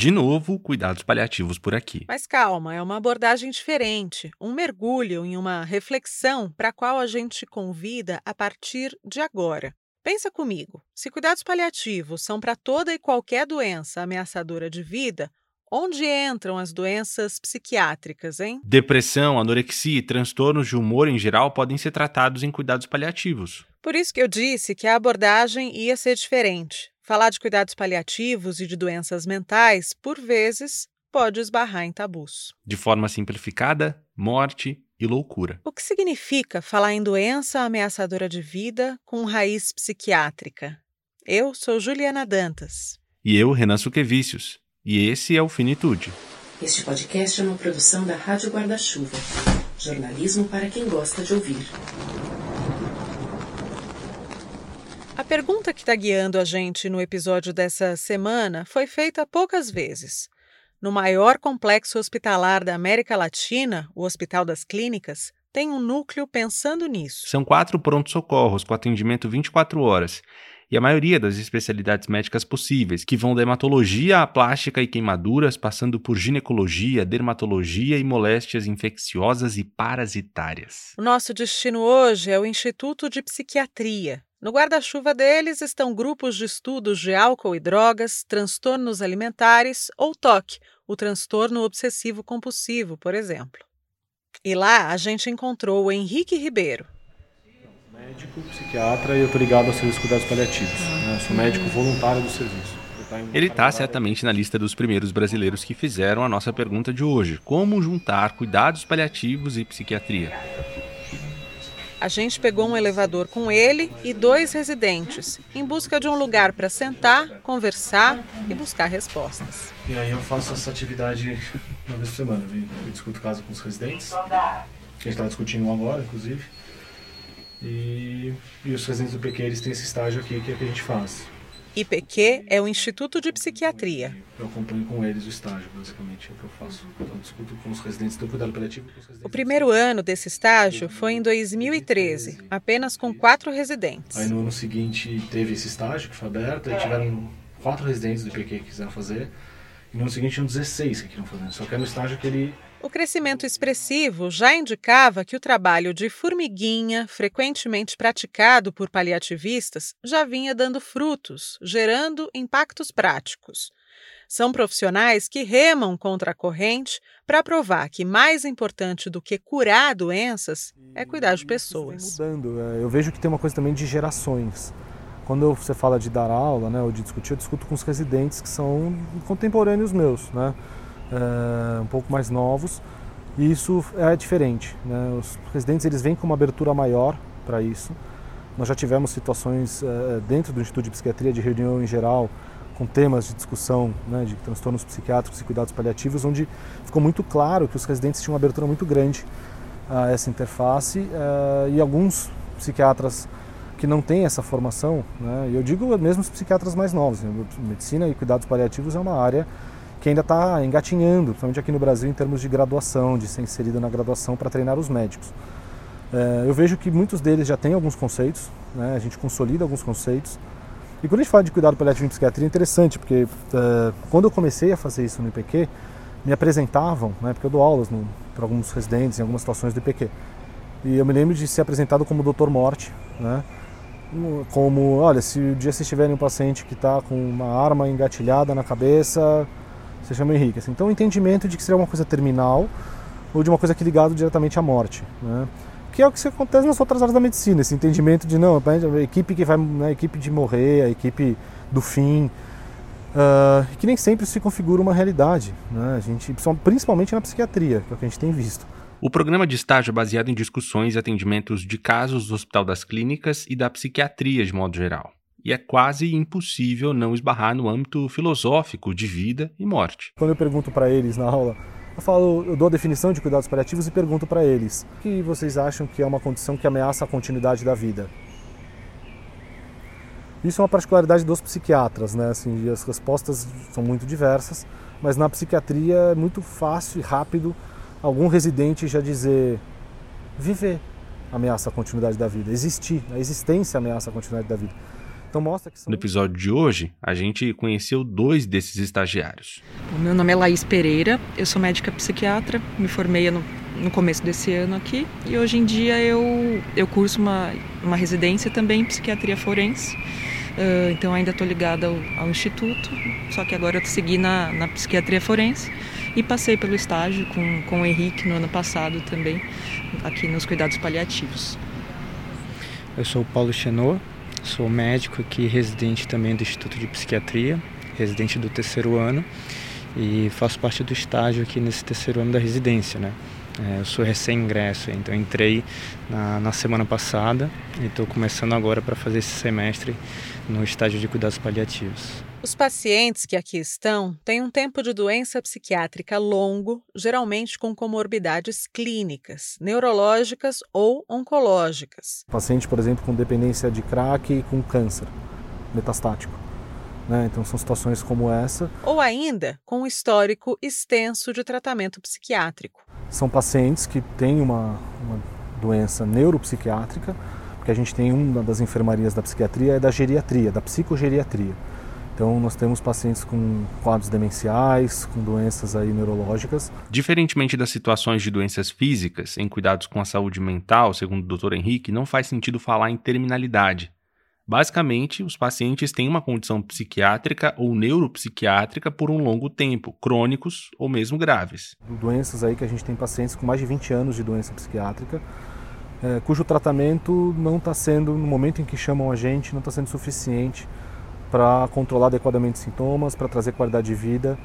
De novo, cuidados paliativos por aqui. Mas calma, é uma abordagem diferente, um mergulho em uma reflexão para a qual a gente convida a partir de agora. Pensa comigo: se cuidados paliativos são para toda e qualquer doença ameaçadora de vida, onde entram as doenças psiquiátricas, hein? Depressão, anorexia e transtornos de humor em geral podem ser tratados em cuidados paliativos. Por isso que eu disse que a abordagem ia ser diferente. Falar de cuidados paliativos e de doenças mentais, por vezes, pode esbarrar em tabus. De forma simplificada, morte e loucura. O que significa falar em doença ameaçadora de vida com raiz psiquiátrica? Eu sou Juliana Dantas. E eu, Renan Suquevicius. E esse é o Finitude. Este podcast é uma produção da Rádio Guarda-Chuva. Jornalismo para quem gosta de ouvir. A pergunta que está guiando a gente no episódio dessa semana foi feita poucas vezes. No maior complexo hospitalar da América Latina, o Hospital das Clínicas, tem um núcleo pensando nisso. São quatro prontos-socorros com atendimento 24 horas e a maioria das especialidades médicas possíveis, que vão da hematologia à plástica e queimaduras, passando por ginecologia, dermatologia e moléstias infecciosas e parasitárias. O nosso destino hoje é o Instituto de Psiquiatria, no guarda-chuva deles estão grupos de estudos de álcool e drogas, transtornos alimentares ou TOC, o transtorno obsessivo compulsivo, por exemplo. E lá a gente encontrou o Henrique Ribeiro. Médico, psiquiatra e eu estou ligado aos serviços cuidados paliativos. Né? Sou médico voluntário do serviço. Ele está certamente na lista dos primeiros brasileiros que fizeram a nossa pergunta de hoje: como juntar cuidados paliativos e psiquiatria? A gente pegou um elevador com ele e dois residentes, em busca de um lugar para sentar, conversar e buscar respostas. E aí eu faço essa atividade uma vez por semana. Eu discuto caso com os residentes, que a gente está discutindo agora, inclusive. E, e os residentes do PQ eles têm esse estágio aqui que é que a gente faz. IPQ é o Instituto de Psiquiatria. Eu acompanho com eles o estágio, basicamente, é o que eu faço. Então, discuto com os residentes do cuidado paliativo. o primeiro ano desse estágio foi em 2013, apenas com quatro residentes. Aí no ano seguinte teve esse estágio que foi aberto, aí tiveram quatro residentes do IPQ que quiseram fazer, e no ano seguinte tinham 16 que queriam fazer. Só que era no estágio que ele o crescimento expressivo já indicava que o trabalho de formiguinha, frequentemente praticado por paliativistas, já vinha dando frutos, gerando impactos práticos. São profissionais que remam contra a corrente para provar que mais importante do que curar doenças é cuidar de pessoas. Mudando, é, eu vejo que tem uma coisa também de gerações. Quando você fala de dar aula, né, ou de discutir, eu discuto com os residentes que são contemporâneos meus, né? Uh, um pouco mais novos e isso é diferente. Né? Os residentes eles vêm com uma abertura maior para isso. Nós já tivemos situações uh, dentro do Instituto de Psiquiatria de reunião em geral com temas de discussão né, de transtornos psiquiátricos e cuidados paliativos, onde ficou muito claro que os residentes tinham uma abertura muito grande a essa interface uh, e alguns psiquiatras que não têm essa formação, né, eu digo mesmo os psiquiatras mais novos, né, medicina e cuidados paliativos é uma área que ainda está engatinhando, principalmente aqui no Brasil, em termos de graduação, de ser inserido na graduação para treinar os médicos. É, eu vejo que muitos deles já têm alguns conceitos, né? a gente consolida alguns conceitos. E quando a gente fala de cuidado paliativo em psiquiatria é interessante, porque é, quando eu comecei a fazer isso no IPQ, me apresentavam, né, porque eu dou aulas para alguns residentes em algumas situações do IPQ, e eu me lembro de ser apresentado como Doutor Morte, né, como, olha, se o dia vocês tiverem um paciente que está com uma arma engatilhada na cabeça, você chama Henrique. Assim. Então, o entendimento de que seria uma coisa terminal ou de uma coisa que ligado diretamente à morte. Né? Que é o que acontece nas outras áreas da medicina, esse entendimento de não, a equipe que vai, né, a equipe de morrer, a equipe do fim, uh, que nem sempre se configura uma realidade, né? a gente, principalmente na psiquiatria, que é o que a gente tem visto. O programa de estágio é baseado em discussões e atendimentos de casos do Hospital das Clínicas e da psiquiatria de modo geral e é quase impossível não esbarrar no âmbito filosófico de vida e morte. Quando eu pergunto para eles na aula, eu falo, eu dou a definição de cuidados paliativos e pergunto para eles: o que vocês acham que é uma condição que ameaça a continuidade da vida? Isso é uma particularidade dos psiquiatras, né? Assim, as respostas são muito diversas, mas na psiquiatria é muito fácil e rápido algum residente já dizer viver ameaça a continuidade da vida, existir, a existência ameaça a continuidade da vida. Então mostra que são... No episódio de hoje, a gente conheceu dois desses estagiários. O meu nome é Laís Pereira, eu sou médica psiquiatra, me formei no, no começo desse ano aqui e hoje em dia eu, eu curso uma, uma residência também em psiquiatria forense. Uh, então ainda estou ligada ao, ao, instituto, só que agora eu segui na, na psiquiatria forense e passei pelo estágio com, com o Henrique no ano passado também, aqui nos cuidados paliativos. Eu sou o Paulo Chenot, sou médico aqui, residente também do Instituto de Psiquiatria, residente do terceiro ano e faço parte do estágio aqui nesse terceiro ano da residência, né? É, eu sou recém-ingresso, então entrei na, na semana passada e estou começando agora para fazer esse semestre no estágio de cuidados paliativos. Os pacientes que aqui estão têm um tempo de doença psiquiátrica longo, geralmente com comorbidades clínicas, neurológicas ou oncológicas. Paciente, por exemplo, com dependência de crack e com câncer metastático. Né? Então, são situações como essa. Ou ainda com um histórico extenso de tratamento psiquiátrico. São pacientes que têm uma, uma doença neuropsiquiátrica, porque a gente tem uma das enfermarias da psiquiatria, é da geriatria, da psicogeriatria. Então nós temos pacientes com quadros demenciais, com doenças aí neurológicas. Diferentemente das situações de doenças físicas, em cuidados com a saúde mental, segundo o Dr. Henrique, não faz sentido falar em terminalidade. Basicamente, os pacientes têm uma condição psiquiátrica ou neuropsiquiátrica por um longo tempo, crônicos ou mesmo graves. Doenças aí que a gente tem pacientes com mais de 20 anos de doença psiquiátrica, é, cujo tratamento não está sendo, no momento em que chamam a gente, não está sendo suficiente para controlar adequadamente sintomas, para trazer qualidade de vida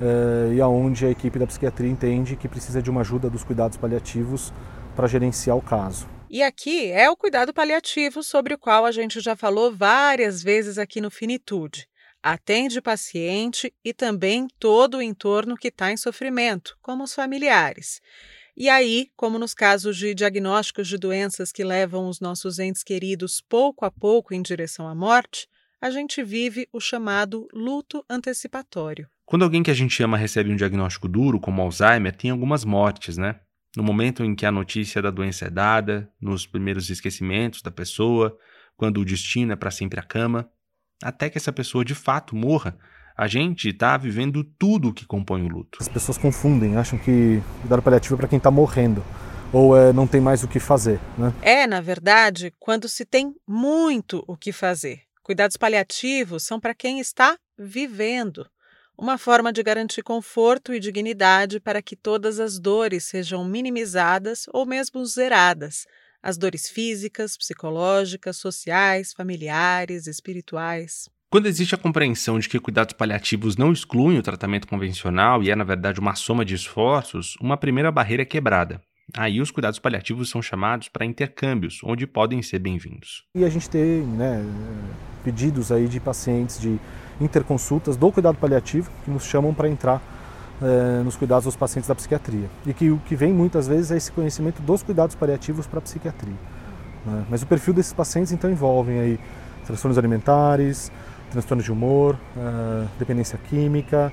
eh, e aonde a equipe da psiquiatria entende que precisa de uma ajuda dos cuidados paliativos para gerenciar o caso. E aqui é o cuidado paliativo sobre o qual a gente já falou várias vezes aqui no Finitude. Atende o paciente e também todo o entorno que está em sofrimento, como os familiares. E aí, como nos casos de diagnósticos de doenças que levam os nossos entes queridos pouco a pouco em direção à morte, a gente vive o chamado luto antecipatório. Quando alguém que a gente ama recebe um diagnóstico duro, como Alzheimer, tem algumas mortes, né? No momento em que a notícia da doença é dada, nos primeiros esquecimentos da pessoa, quando o destino é para sempre a cama, até que essa pessoa de fato morra, a gente está vivendo tudo o que compõe o luto. As pessoas confundem, acham que cuidado paliativo é para quem está morrendo ou é, não tem mais o que fazer. Né? É, na verdade, quando se tem muito o que fazer. Cuidados paliativos são para quem está vivendo, uma forma de garantir conforto e dignidade para que todas as dores sejam minimizadas ou mesmo zeradas. As dores físicas, psicológicas, sociais, familiares, espirituais. Quando existe a compreensão de que cuidados paliativos não excluem o tratamento convencional e é, na verdade, uma soma de esforços, uma primeira barreira é quebrada. Aí os cuidados paliativos são chamados para intercâmbios, onde podem ser bem-vindos. E a gente tem né, pedidos aí de pacientes de interconsultas do cuidado paliativo que nos chamam para entrar é, nos cuidados dos pacientes da psiquiatria. E que o que vem muitas vezes é esse conhecimento dos cuidados paliativos para a psiquiatria. Né? Mas o perfil desses pacientes então envolvem aí transtornos alimentares, transtornos de humor, é, dependência química,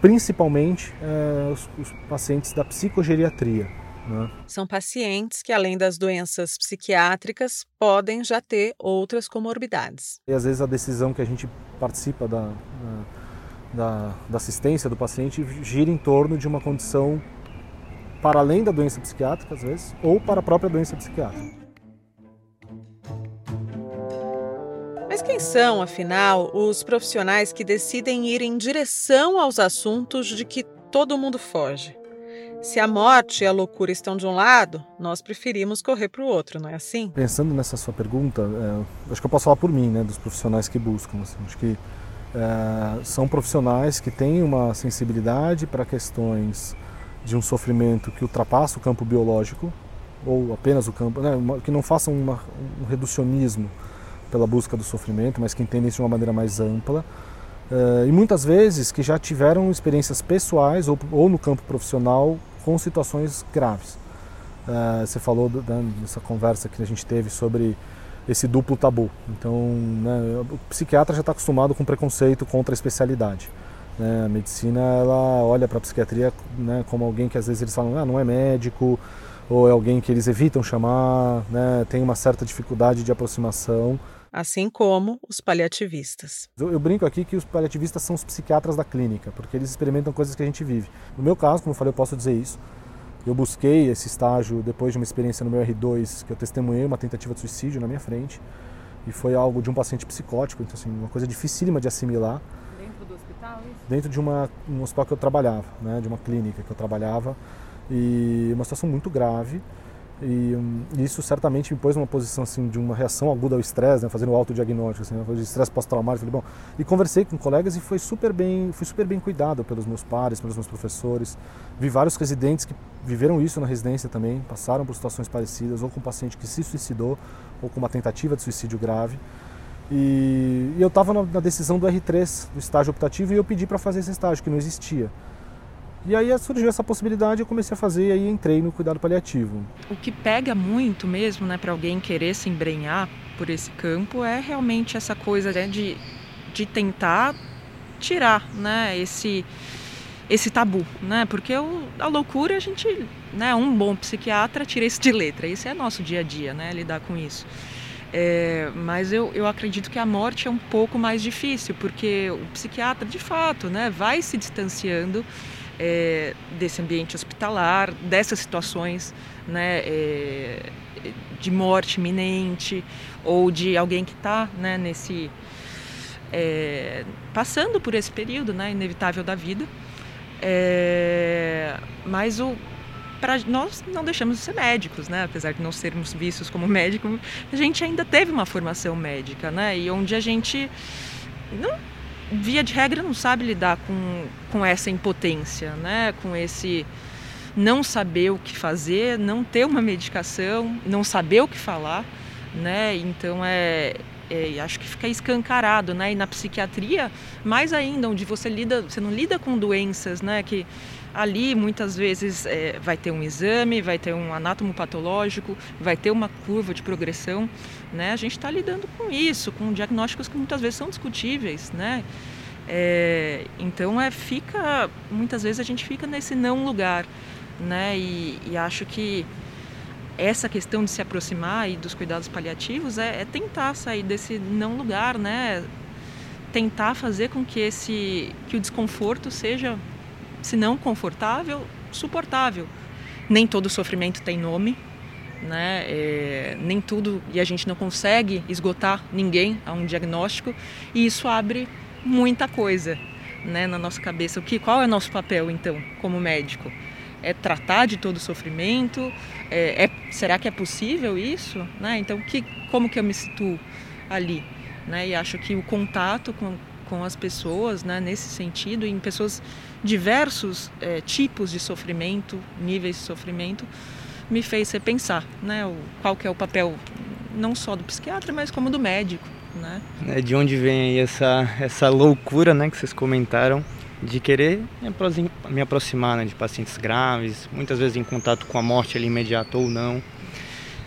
principalmente é, os, os pacientes da psicogeriatria, né? São pacientes que, além das doenças psiquiátricas, podem já ter outras comorbidades. E às vezes a decisão que a gente participa da, da, da assistência do paciente gira em torno de uma condição para além da doença psiquiátrica, às vezes, ou para a própria doença psiquiátrica. Mas quem são, afinal, os profissionais que decidem ir em direção aos assuntos de que todo mundo foge? Se a morte e a loucura estão de um lado, nós preferimos correr para o outro, não é assim? Pensando nessa sua pergunta, é, acho que eu posso falar por mim, né, dos profissionais que buscam. Assim, acho que é, são profissionais que têm uma sensibilidade para questões de um sofrimento que ultrapassa o campo biológico, ou apenas o campo, né, que não façam uma, um reducionismo pela busca do sofrimento, mas que entendem isso de uma maneira mais ampla. Uh, e muitas vezes que já tiveram experiências pessoais ou, ou no campo profissional com situações graves. Uh, você falou dessa conversa que a gente teve sobre esse duplo tabu. Então, né, o psiquiatra já está acostumado com preconceito contra a especialidade. Né? A medicina ela olha para a psiquiatria né, como alguém que às vezes eles falam, ah, não é médico, ou é alguém que eles evitam chamar, né, tem uma certa dificuldade de aproximação. Assim como os paliativistas. Eu, eu, brinco aqui que os paliativistas são os psiquiatras da clínica, porque eles experimentam coisas que a gente vive. No meu caso, como eu falei, eu posso dizer isso. Eu busquei esse estágio depois de uma experiência no meu R2, que eu testemunhei uma tentativa de suicídio na minha frente. E foi algo de um paciente psicótico, então assim, uma coisa dificílima de assimilar. Dentro do hospital? Isso? Dentro de uma, um hospital que eu trabalhava, né, de uma clínica que eu trabalhava. E uma situação muito grave. E um, isso certamente me pôs numa posição assim de uma reação aguda ao estresse, né, fazendo autodiagnóstico, assim, de estresse pós-traumático. Falei, bom, e conversei com colegas e foi super bem, fui super bem cuidado pelos meus pares, pelos meus professores. Vi vários residentes que viveram isso na residência também, passaram por situações parecidas, ou com um paciente que se suicidou, ou com uma tentativa de suicídio grave. E, e eu estava na, na decisão do R3, do estágio optativo, e eu pedi para fazer esse estágio que não existia. E aí surgiu essa possibilidade, eu comecei a fazer e aí entrei no cuidado paliativo. O que pega muito mesmo, né, para alguém querer se embrenhar por esse campo é realmente essa coisa né, de, de tentar tirar, né, esse esse tabu, né? Porque o, a loucura a gente, né, um bom psiquiatra tira isso de letra. Isso é nosso dia a dia, né, lidar com isso. É, mas eu, eu acredito que a morte é um pouco mais difícil, porque o psiquiatra, de fato, né, vai se distanciando é, desse ambiente hospitalar, dessas situações né, é, de morte iminente ou de alguém que está né, nesse é, passando por esse período né, inevitável da vida. É, mas o para nós não deixamos de ser médicos, né? Apesar de não sermos vistos como médicos, a gente ainda teve uma formação médica, né? E onde a gente não via de regra não sabe lidar com, com essa impotência, né? Com esse não saber o que fazer, não ter uma medicação, não saber o que falar, né? Então é, é, acho que fica escancarado, né? E na psiquiatria, mais ainda, onde você lida, você não lida com doenças, né? Que ali muitas vezes é, vai ter um exame, vai ter um anátomo patológico, vai ter uma curva de progressão, né? A gente está lidando com isso, com diagnósticos que muitas vezes são discutíveis, né? É, então é fica muitas vezes a gente fica nesse não lugar, né? E, e acho que essa questão de se aproximar e dos cuidados paliativos é, é, tentar sair desse não lugar, né? Tentar fazer com que esse que o desconforto seja, se não confortável, suportável. Nem todo sofrimento tem nome, né? É, nem tudo e a gente não consegue esgotar ninguém a um diagnóstico e isso abre muita coisa, né? Na nossa cabeça. O que? Qual é nosso papel então, como médico? é tratar de todo o sofrimento? É, é, será que é possível isso? Né? Então, que, como que eu me situo ali? Né? E acho que o contato com, com as pessoas, né, nesse sentido, em pessoas diversos é, tipos de sofrimento, níveis de sofrimento, me fez repensar, né, o, qual que é o papel não só do psiquiatra, mas como do médico, né? É de onde vem aí essa essa loucura, né, que vocês comentaram de querer me aproximar né, de pacientes graves, muitas vezes em contato com a morte ali imediata ou não.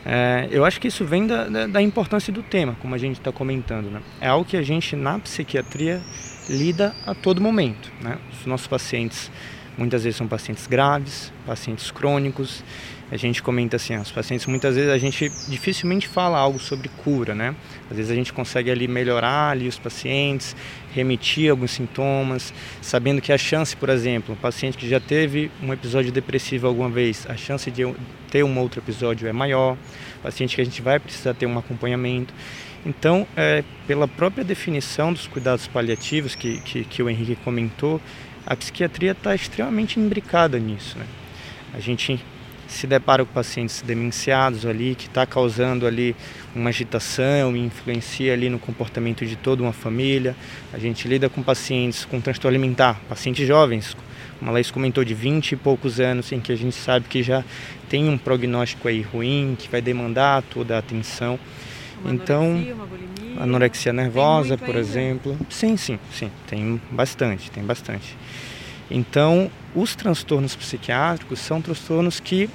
É, eu acho que isso vem da, da, da importância do tema, como a gente está comentando. Né? É algo que a gente na psiquiatria lida a todo momento. Né? Os nossos pacientes muitas vezes são pacientes graves, pacientes crônicos, a gente comenta assim, os pacientes muitas vezes a gente dificilmente fala algo sobre cura, né? Às vezes a gente consegue ali melhorar ali os pacientes, remitir alguns sintomas, sabendo que a chance, por exemplo, um paciente que já teve um episódio depressivo alguma vez, a chance de ter um outro episódio é maior, paciente que a gente vai precisar ter um acompanhamento. Então, é, pela própria definição dos cuidados paliativos que, que, que o Henrique comentou, a psiquiatria está extremamente imbricada nisso. Né? A gente se depara com pacientes demenciados ali, que está causando ali uma agitação e influencia ali no comportamento de toda uma família. A gente lida com pacientes com transtorno alimentar, pacientes jovens, como a Laís comentou, de 20 e poucos anos, em que a gente sabe que já tem um prognóstico aí ruim, que vai demandar toda a atenção. Uma então, anorexia, uma bulimia, anorexia nervosa, por ainda? exemplo. Sim, sim, sim, tem bastante, tem bastante. Então, os transtornos psiquiátricos são transtornos que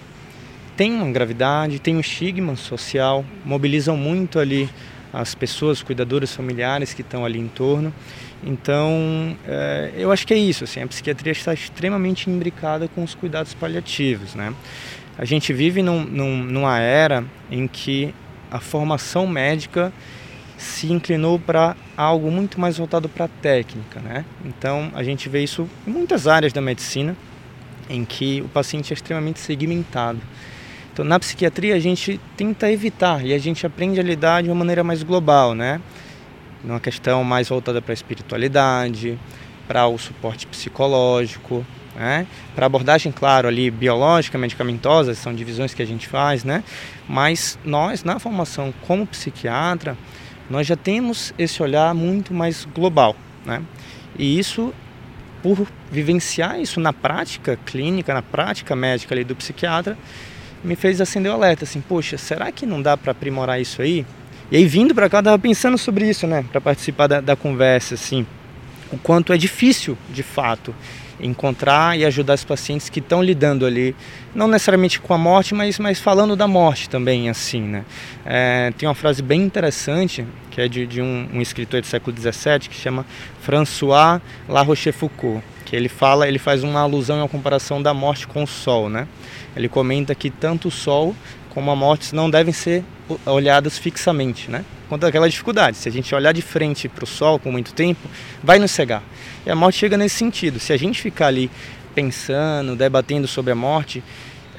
têm uma gravidade, têm um estigma social, mobilizam muito ali as pessoas, cuidadoras familiares que estão ali em torno. Então, é, eu acho que é isso. Assim, a psiquiatria está extremamente imbricada com os cuidados paliativos. Né? A gente vive num, num, numa era em que a formação médica se inclinou para algo muito mais voltado para a técnica, né? Então a gente vê isso em muitas áreas da medicina, em que o paciente é extremamente segmentado. Então na psiquiatria a gente tenta evitar e a gente aprende a lidar de uma maneira mais global, né? Numa questão mais voltada para a espiritualidade, para o suporte psicológico, né? Para abordagem, claro, ali biológica, medicamentosa, são divisões que a gente faz, né? Mas nós, na formação como psiquiatra, nós já temos esse olhar muito mais global, né? E isso, por vivenciar isso na prática clínica, na prática médica ali do psiquiatra, me fez acender o alerta, assim, poxa, será que não dá para aprimorar isso aí? E aí vindo para cá, eu tava pensando sobre isso, né, para participar da, da conversa, assim, o quanto é difícil, de fato, encontrar e ajudar os pacientes que estão lidando ali, não necessariamente com a morte, mas, mas falando da morte também, assim, né? É, tem uma frase bem interessante, que é de, de um, um, escritor do século XVII, que chama François La Rochefoucauld, que ele fala, ele faz uma alusão e uma comparação da morte com o sol, né? Ele comenta que tanto o sol como a morte não devem ser olhadas fixamente, né? Quanto aquela dificuldade, se a gente olhar de frente para o sol por muito tempo, vai nos cegar. E a morte chega nesse sentido. Se a gente ficar ali pensando, debatendo sobre a morte,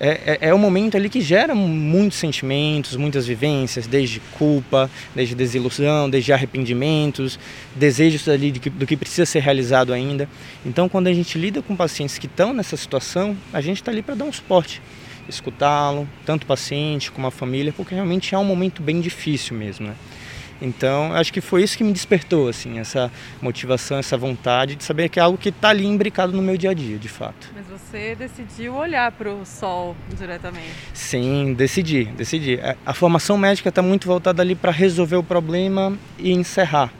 é, é, é momento ali que gera muitos sentimentos, muitas vivências, desde culpa, desde desilusão, desde arrependimentos, desejos ali que, do que precisa ser realizado ainda. Então, quando a gente lida com pacientes que estão nessa situação, a gente está ali para dar um suporte, escutá-lo, tanto o paciente como a família, porque realmente é um momento bem difícil mesmo, né? Então, acho que foi isso que me despertou, assim, essa motivação, essa vontade de saber que é algo que está ali imbricado no meu dia a dia, de fato. Mas você decidiu olhar para o sol diretamente? Sim, decidi, decidi. A, formação médica está muito voltada ali para resolver o problema e encerrar.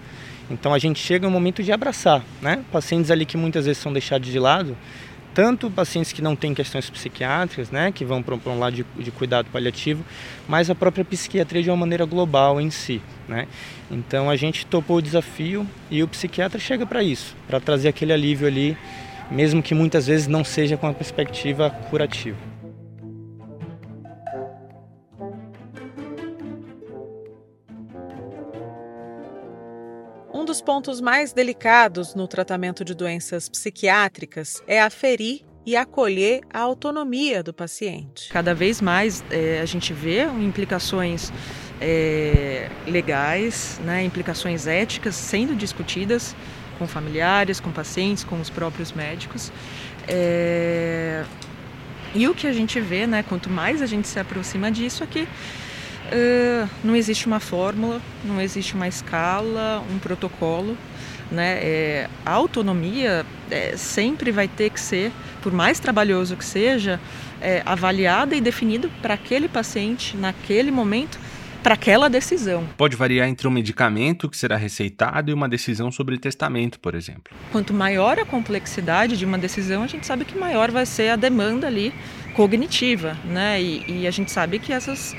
Então, a gente chega no momento de abraçar, né? Pacientes ali que muitas vezes são deixados de lado, tanto pacientes que não têm questões psiquiátricas, né, que vão para um lado de, de, cuidado paliativo, mas a própria psiquiatria de uma maneira global em si. Né? Então a gente topou o desafio e o psiquiatra chega para isso, para trazer aquele alívio ali, mesmo que muitas vezes não seja com a perspectiva curativa. Dos pontos mais delicados no tratamento de doenças psiquiátricas é aferir e acolher a autonomia do paciente. Cada vez mais é, a gente vê implicações é, legais, né, implicações éticas sendo discutidas com familiares, com pacientes, com os próprios médicos. É, e o que a gente vê, né, quanto mais a gente se aproxima disso, é que Uh, não existe uma fórmula, não existe uma escala, um protocolo. Né? É, a autonomia é, sempre vai ter que ser, por mais trabalhoso que seja, é, avaliada e definida para aquele paciente, naquele momento, para aquela decisão. Pode variar entre um medicamento que será receitado e uma decisão sobre testamento, por exemplo. Quanto maior a complexidade de uma decisão, a gente sabe que maior vai ser a demanda ali cognitiva, né? E, e a gente sabe que essas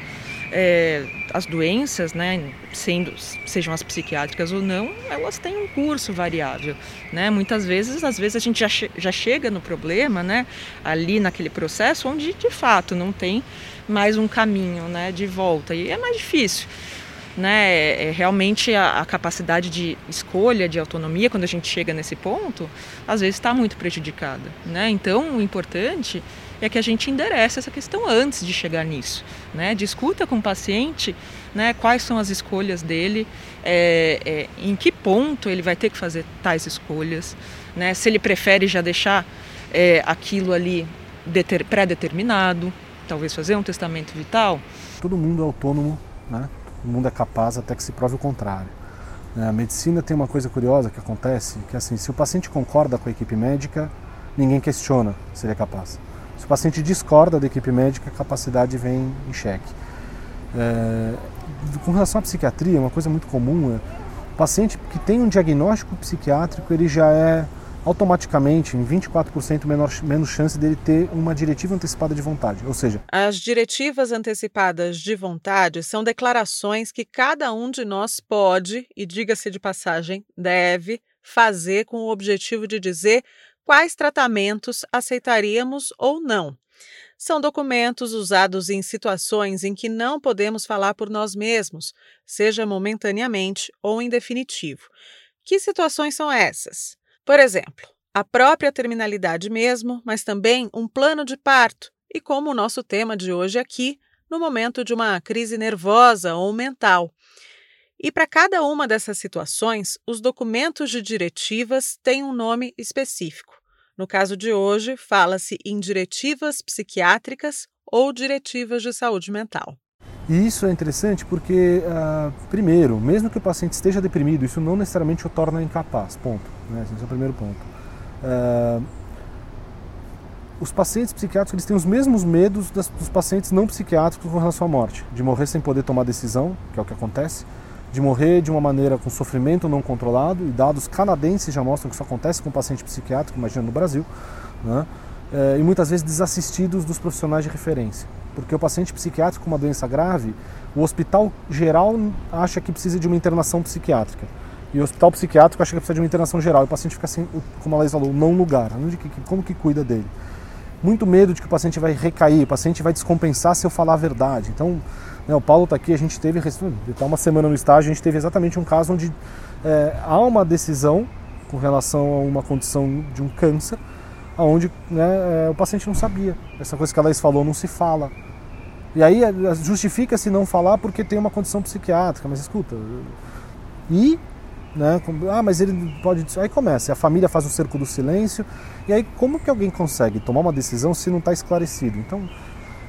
é, as doenças, né, sendo, sejam as psiquiátricas ou não, elas têm um curso variável, né? Muitas vezes, às vezes a gente já, che já chega no problema, né, ali naquele processo onde de fato não tem mais um caminho, né, de volta e é mais difícil. Né, é, é realmente a, a, capacidade de escolha, de autonomia, quando a gente chega nesse ponto, às vezes está muito prejudicada. Né? Então, o importante é que a gente enderece essa questão antes de chegar nisso. Né? Discuta com o paciente né, quais são as escolhas dele, é, é, em que ponto ele vai ter que fazer tais escolhas, né? se ele prefere já deixar é, aquilo ali pré-determinado, talvez fazer um testamento vital. Todo mundo é autônomo, né? todo mundo é capaz até que se prove o contrário. A medicina tem uma coisa curiosa que acontece, que é assim, se o paciente concorda com a equipe médica, ninguém questiona se ele é capaz. Se o paciente discorda da equipe médica, a capacidade vem em xeque. É, com relação à psiquiatria, uma coisa muito comum é o paciente que tem um diagnóstico psiquiátrico, ele já é automaticamente em 24% menor, menos chance dele ter uma diretiva antecipada de vontade. Ou seja, as diretivas antecipadas de vontade são declarações que cada um de nós pode, e diga-se de passagem, deve fazer com o objetivo de dizer quais tratamentos aceitaríamos ou não. são documentos usados em situações em que não podemos falar por nós mesmos, seja momentaneamente ou em definitivo. Que situações são essas? Por exemplo, a própria terminalidade mesmo, mas também um plano de parto, e como o nosso tema de hoje aqui, no momento de uma crise nervosa ou mental. E para cada uma dessas situações, os documentos de diretivas têm um nome específico. No caso de hoje, fala-se em diretivas psiquiátricas ou diretivas de saúde mental. E isso é interessante porque, uh, primeiro, mesmo que o paciente esteja deprimido, isso não necessariamente o torna incapaz, ponto. Né? Esse é o primeiro ponto. Uh, os pacientes psiquiátricos eles têm os mesmos medos das, dos pacientes não psiquiátricos com relação à morte, de morrer sem poder tomar decisão, que é o que acontece, de morrer de uma maneira com sofrimento não controlado, e dados canadenses já mostram que isso acontece com paciente psiquiátrico, imagina no Brasil, né? é, e muitas vezes desassistidos dos profissionais de referência. Porque o paciente psiquiátrico com uma doença grave, o hospital geral acha que precisa de uma internação psiquiátrica. E o hospital psiquiátrico acha que precisa de uma internação geral. E o paciente fica assim, como a Laís falou, não lugar. Como que cuida dele? Muito medo de que o paciente vai recair, o paciente vai descompensar se eu falar a verdade. Então, né, o Paulo está aqui, a gente teve, está uma semana no estágio, a gente teve exatamente um caso onde é, há uma decisão com relação a uma condição de um câncer, onde né, é, o paciente não sabia. Essa coisa que a Laís falou não se fala. E aí é, justifica-se não falar porque tem uma condição psiquiátrica, mas escuta. E, né, ah, mas ele pode. Aí começa, a família faz o cerco do silêncio, e aí como que alguém consegue tomar uma decisão se não está esclarecido? Então,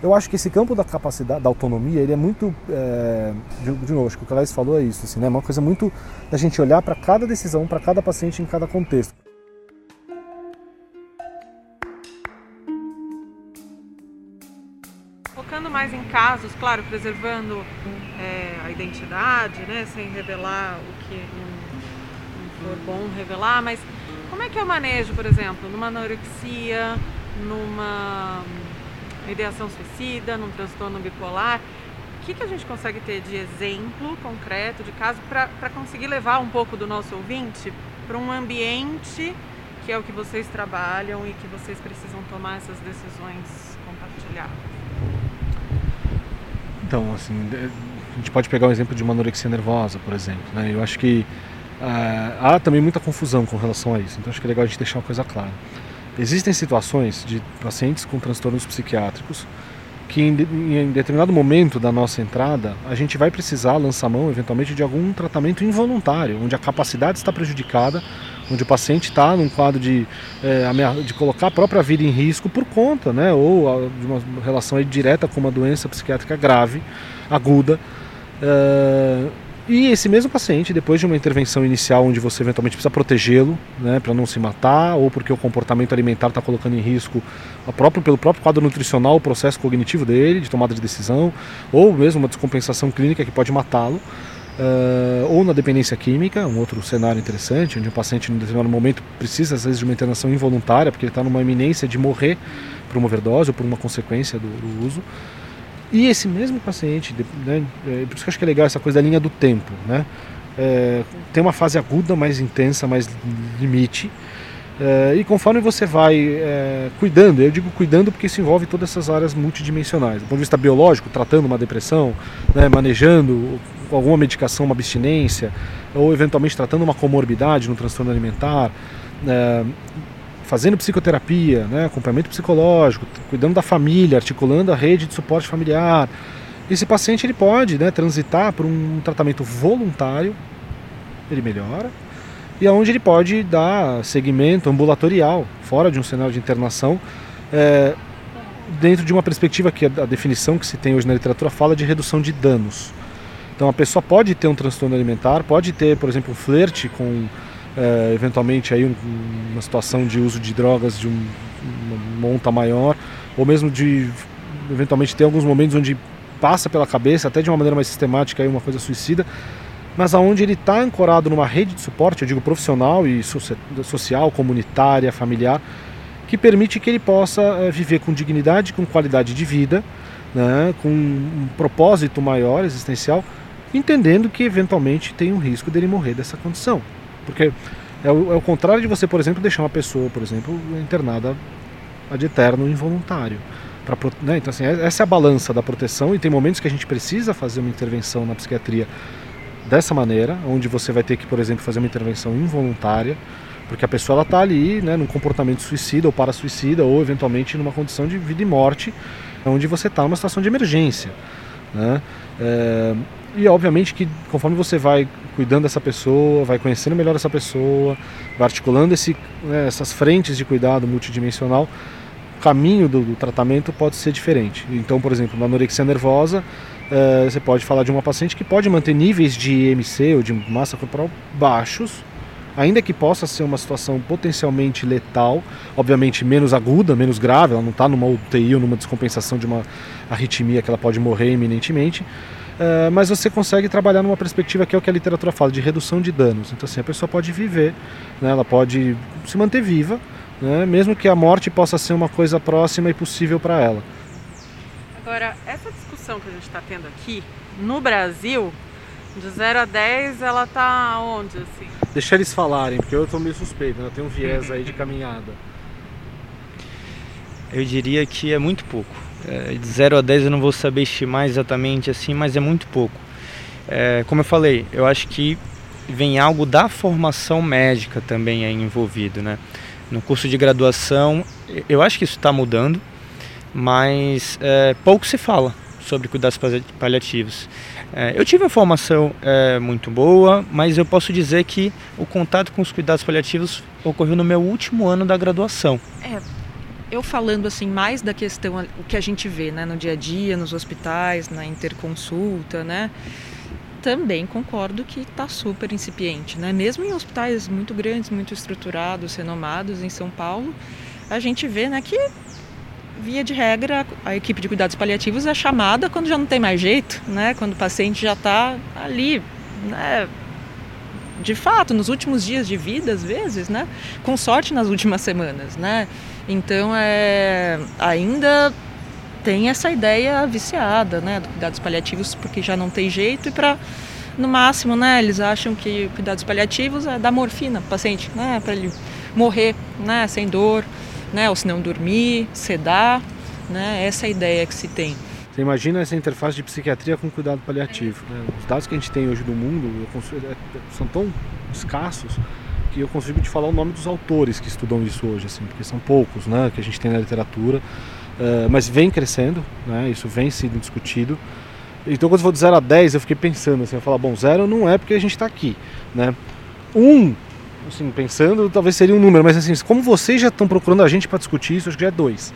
eu acho que esse campo da capacidade, da autonomia, ele é muito, é, de, de, novo, acho que o Laís falou é isso, assim, né? É uma coisa muito da gente olhar para cada decisão, para cada paciente em cada contexto. Focando mais em casos, claro, preservando é, a identidade, né, sem revelar o que não, não for bom revelar, mas como é que é o manejo, por exemplo, numa anorexia, numa ideação suicida, num transtorno bipolar. O que, que a gente consegue ter de exemplo concreto, de caso, para conseguir levar um pouco do nosso ouvinte para um ambiente que é o que vocês trabalham e que vocês precisam tomar essas decisões compartilhadas? Então, assim, a gente pode pegar o exemplo de uma anorexia nervosa, por exemplo. Né? Eu acho que uh, há também muita confusão com relação a isso, então acho que é legal a gente deixar uma coisa clara. Existem situações de pacientes com transtornos psiquiátricos que em, em, determinado momento da nossa entrada a gente vai precisar lançar mão eventualmente de algum tratamento involuntário, onde a capacidade está prejudicada, onde o paciente está num quadro de, é, de colocar a própria vida em risco por conta, né, ou a, de uma relação direta com uma doença psiquiátrica grave, aguda. É, e esse mesmo paciente, depois de uma intervenção inicial onde você eventualmente precisa protegê-lo, né, para não se matar, ou porque o comportamento alimentar está colocando em risco próprio, pelo próprio quadro nutricional o processo cognitivo dele, de tomada de decisão, ou mesmo uma descompensação clínica que pode matá-lo, uh, ou na dependência química, um outro cenário interessante, onde o paciente em determinado momento precisa às vezes de uma internação involuntária, porque ele está numa iminência de morrer por uma overdose ou por uma consequência do, do uso. E esse mesmo paciente, né, é, por isso que eu acho que é legal essa coisa da linha do tempo, né? É, tem uma fase aguda mais intensa, mais limite. É, e conforme você vai é, cuidando, eu digo cuidando porque isso envolve todas essas áreas multidimensionais. Do ponto de vista biológico, tratando uma depressão, né, manejando alguma medicação, uma abstinência, ou eventualmente tratando uma comorbidade no transtorno alimentar, é, fazendo psicoterapia, né, acompanhamento psicológico, cuidando da família, articulando a rede de suporte familiar. Esse paciente ele pode né, transitar por um tratamento voluntário, ele melhora, e aonde ele pode dar segmento ambulatorial, fora de um cenário de internação, é, dentro de uma perspectiva que a definição que se tem hoje na literatura fala de redução de danos. Então a pessoa pode ter um transtorno alimentar, pode ter, por exemplo, um flerte com é, eventualmente aí um, uma situação de uso de drogas de um, uma monta maior, ou mesmo de eventualmente ter alguns momentos onde passa pela cabeça, até de uma maneira mais sistemática, aí uma coisa suicida, mas aonde ele está ancorado numa rede de suporte, eu digo profissional e social, comunitária, familiar, que permite que ele possa é, viver com dignidade, com qualidade de vida, né, com um propósito maior, existencial, entendendo que eventualmente tem um risco dele morrer dessa condição. Porque é o, é o contrário de você, por exemplo, deixar uma pessoa, por exemplo, internada ad eterno involuntário. Pra, né? Então, assim, essa é a balança da proteção e tem momentos que a gente precisa fazer uma intervenção na psiquiatria dessa maneira, onde você vai ter que, por exemplo, fazer uma intervenção involuntária, porque a pessoa está ali né, num comportamento suicida ou para-suicida ou eventualmente numa condição de vida e morte, onde você está numa situação de emergência. Né? É, e obviamente que conforme você vai cuidando dessa pessoa, vai conhecendo melhor essa pessoa, vai articulando esse, né, essas frentes de cuidado multidimensional, o caminho do, do, tratamento pode ser diferente. Então, por exemplo, na anorexia nervosa, é, você pode falar de uma paciente que pode manter níveis de MC ou de massa corporal baixos, ainda que possa ser uma situação potencialmente letal, obviamente menos aguda, menos grave, ela não está numa UTI ou numa descompensação de uma arritmia que ela pode morrer iminentemente, uh, mas você consegue trabalhar numa perspectiva que é o que a literatura fala, de redução de danos. Então assim, a pessoa pode viver, né, ela pode se manter viva, né, mesmo que a morte possa ser uma coisa próxima e possível para ela. Agora, essa discussão que a gente está tendo aqui, no Brasil, de 0 a 10, ela tá onde, assim? Deixa eles falarem, porque eu tô meio suspeito, né? Tem um viés aí de caminhada. Eu diria que é muito pouco. É, de 0 a 10 eu não vou saber estimar exatamente assim, mas é muito pouco. É, como eu falei, eu acho que vem algo da formação médica também aí envolvido, né? No curso de graduação, eu acho que isso está mudando, mas é, pouco se fala sobre cuidados paliativos. É, eu tive uma formação é, muito boa, mas eu posso dizer que o contato com os cuidados paliativos ocorreu no meu último ano da graduação. É, eu falando assim mais da questão o que a gente vê, né, no dia a dia, nos hospitais, na interconsulta, né? Também concordo que está super incipiente, né? Mesmo em hospitais muito grandes, muito estruturados, renomados em São Paulo, a gente vê, né, que via de regra, a equipe de cuidados paliativos é chamada quando já não tem mais jeito, né? Quando o paciente já está ali, né? De fato, nos últimos dias de vida, às vezes, né? Com sorte nas últimas semanas, né? Então, é, ainda tem essa ideia viciada, né? Do cuidados paliativos, porque já não tem jeito e para no máximo, né? Eles acham que cuidados paliativos é dar morfina para o paciente, né? Para ele morrer, né? Sem dor né? Ou se não dormir, sedar, né? Essa é a ideia que se tem. Você imagina essa interface de psiquiatria com cuidado paliativo. Né? Os dados que a gente tem hoje do mundo é, são tão escassos que eu consigo te falar o nome dos autores que estudam isso hoje, assim, porque são poucos, né, que a gente tem na literatura, uh, mas vem crescendo, né, isso vem sendo discutido. Então, quando eu vou de 0 a 10, eu fiquei pensando assim, eu falo, bom, 0 não é porque a gente está aqui, né? 1 um, assim, pensando, talvez seria um número, mas assim, como vocês já estão procurando a gente para discutir isso, acho que já é dois.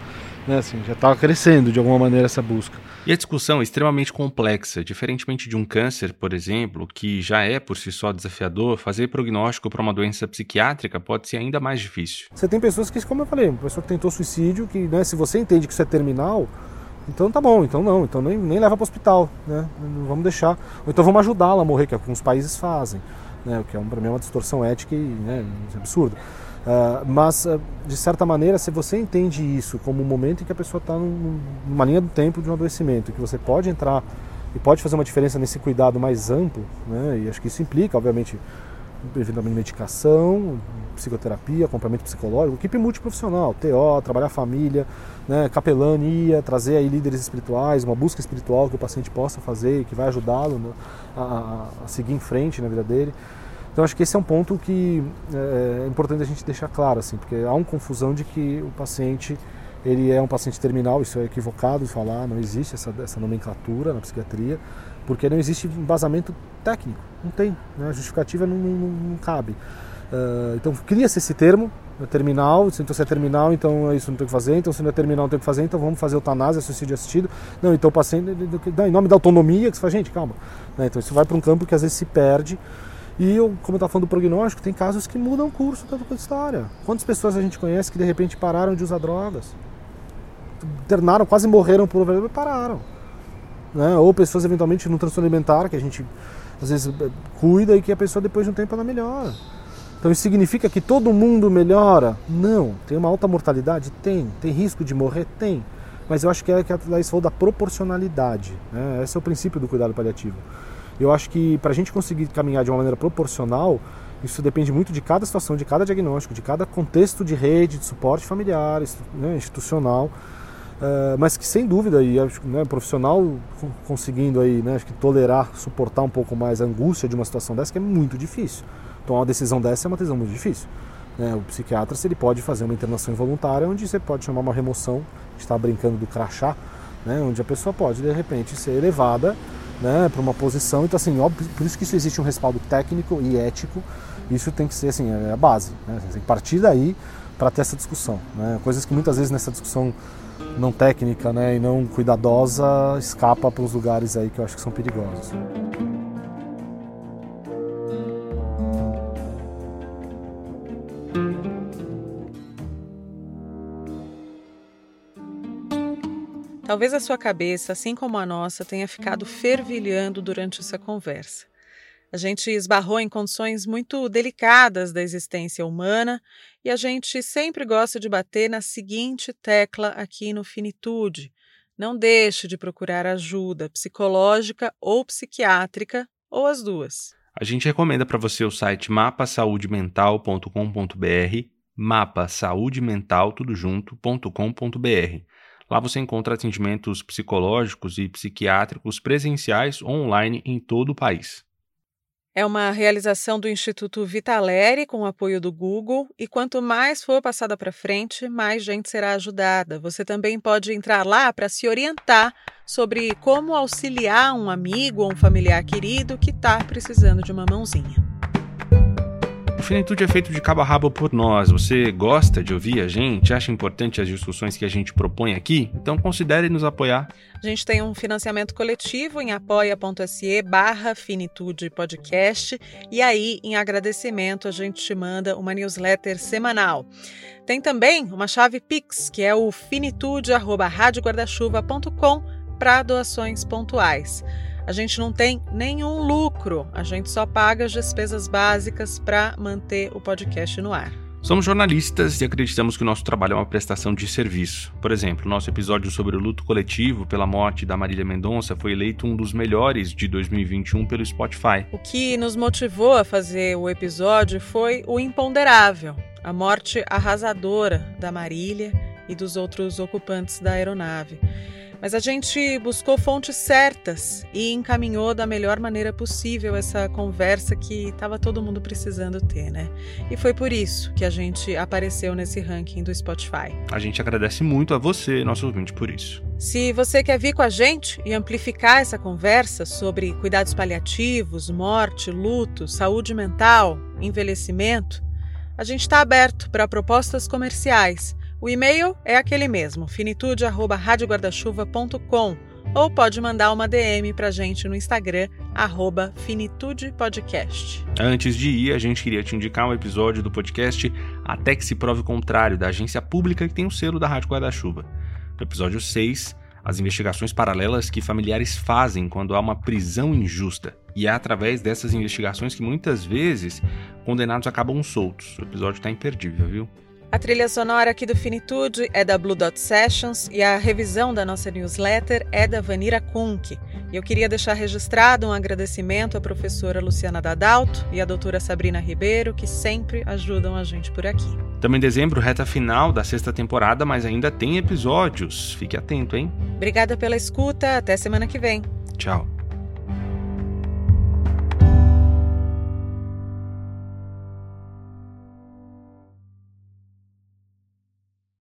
Né, assim, já está crescendo de alguma maneira essa busca. E a discussão é extremamente complexa, diferentemente de um câncer, por exemplo, que já é por si só desafiador, fazer prognóstico para uma doença psiquiátrica pode ser ainda mais difícil. Você tem pessoas que, como eu falei, uma pessoa que tentou suicídio, que né, se você entende que isso é terminal, então tá bom, então não, então nem, nem leva para o hospital, né? Vamos deixar. Ou então vamos ajudá-la a morrer, que é o que alguns países fazem né, o que é um, para mim é uma distorção ética e né, é absurdo. Uh, mas, uh, de certa maneira, se você entende isso como um momento em que a pessoa está num, numa linha do tempo de um adoecimento, que você pode entrar e pode fazer uma diferença nesse cuidado mais amplo, né, e acho que isso implica, obviamente, eventualmente medicação, psicoterapia, acompanhamento psicológico, equipe multiprofissional, TO, trabalhar família, né, capelania, trazer aí líderes espirituais, uma busca espiritual que o paciente possa fazer, que vai ajudá-lo né, a, a, seguir em frente na vida dele. Então acho que esse é um ponto que é, é importante a gente deixar claro, assim, porque há uma confusão de que o paciente ele é um paciente terminal, isso é equivocado de falar, não existe essa, essa nomenclatura na psiquiatria, porque não existe embasamento técnico, não tem, né? a justificativa não, não, não cabe. Uh, então cria-se esse termo, né, terminal, então se é terminal, então é isso não tem que fazer, então se não é terminal não tem que fazer, então vamos fazer eutanásia, suicídio assistido. Não, então o paciente, em nome da autonomia, que você fala, gente, calma. Né? Então isso vai para um campo que às vezes se perde e eu, como eu estava falando do prognóstico, tem casos que mudam o curso da história. Quantas pessoas a gente conhece que de repente pararam de usar drogas? Internaram, quase morreram por e pararam. Né? Ou pessoas eventualmente no transtorno alimentar, que a gente às vezes cuida e que a pessoa depois de um tempo ela melhora. Então isso significa que todo mundo melhora? Não. Tem uma alta mortalidade? Tem. Tem risco de morrer? Tem. Mas eu acho que é que a Laís falou da proporcionalidade. Né? Esse é o princípio do cuidado paliativo. Eu acho que para a gente conseguir caminhar de uma maneira proporcional, isso depende muito de cada situação, de cada diagnóstico, de cada contexto de rede, de suporte familiar, né, institucional. Uh, mas que sem dúvida, e né, profissional conseguindo aí, né, acho que tolerar, suportar um pouco mais a angústia de uma situação dessa, que é muito difícil. Então uma decisão dessa é uma decisão muito difícil. Né? O psiquiatra, se ele pode fazer uma internação involuntária, onde você pode chamar uma remoção, está brincando do crachá, né, onde a pessoa pode de repente ser elevada né, para uma posição. Então, assim, óbvio, por isso que isso existe um respaldo técnico e ético. Isso tem que ser assim, é a base. Né? Tem que partir daí para ter essa discussão. Né? Coisas que muitas vezes nessa discussão não técnica né, e não cuidadosa escapa para os lugares aí que eu acho que são perigosos. Talvez a sua cabeça, assim como a nossa, tenha ficado fervilhando durante essa conversa. A gente esbarrou em condições muito delicadas da existência humana e a gente sempre gosta de bater na seguinte tecla aqui no Finitude: não deixe de procurar ajuda psicológica ou psiquiátrica, ou as duas. A gente recomenda para você o site mapasaudemental.com.br, mapasaudemental tudo junto.com.br. Lá você encontra atendimentos psicológicos e psiquiátricos presenciais ou online em todo o país. É uma realização do Instituto Vitaleri com o apoio do Google e quanto mais for passada para frente, mais gente será ajudada. Você também pode entrar lá para se orientar sobre como auxiliar um amigo ou um familiar querido que está precisando de uma mãozinha. Finitude é feito de cabo a rabo por nós. Você gosta de ouvir a gente? Acha importante as discussões que a gente propõe aqui? Então considere nos apoiar. A gente tem um financiamento coletivo em apoia.se barra Finitude Podcast e aí, em agradecimento, a gente te manda uma newsletter semanal. Tem também uma chave Pix, que é o finitude.radioguardachuva.com para doações pontuais. A gente não tem nenhum lucro, a gente só paga as despesas básicas para manter o podcast no ar. Somos jornalistas e acreditamos que o nosso trabalho é uma prestação de serviço. Por exemplo, nosso episódio sobre o luto coletivo pela morte da Marília Mendonça foi eleito um dos melhores de 2021 pelo Spotify. O que nos motivou a fazer o episódio foi o imponderável, a morte arrasadora da Marília e dos outros ocupantes da aeronave. Mas a gente buscou fontes certas e encaminhou da melhor maneira possível essa conversa que estava todo mundo precisando ter, né? E foi por isso que a gente apareceu nesse ranking do Spotify. A gente agradece muito a você, nosso ouvinte, por isso. Se você quer vir com a gente e amplificar essa conversa sobre cuidados paliativos, morte, luto, saúde mental, envelhecimento, a gente está aberto para propostas comerciais o e-mail é aquele mesmo, finitude@radioguardachuva.com, ou pode mandar uma DM pra gente no Instagram @finitudepodcast. Antes de ir, a gente queria te indicar um episódio do podcast Até que se prove o contrário, da agência pública que tem o selo da Rádio Guarda-Chuva. No episódio 6, as investigações paralelas que familiares fazem quando há uma prisão injusta. E é através dessas investigações que muitas vezes condenados acabam soltos. O episódio está imperdível, viu? A trilha sonora aqui do Finitude é da Blue Dot Sessions e a revisão da nossa newsletter é da Vanira Kunk. E eu queria deixar registrado um agradecimento à professora Luciana Dadalto e à doutora Sabrina Ribeiro, que sempre ajudam a gente por aqui. Também em dezembro, reta final da sexta temporada, mas ainda tem episódios. Fique atento, hein? Obrigada pela escuta. Até semana que vem. Tchau.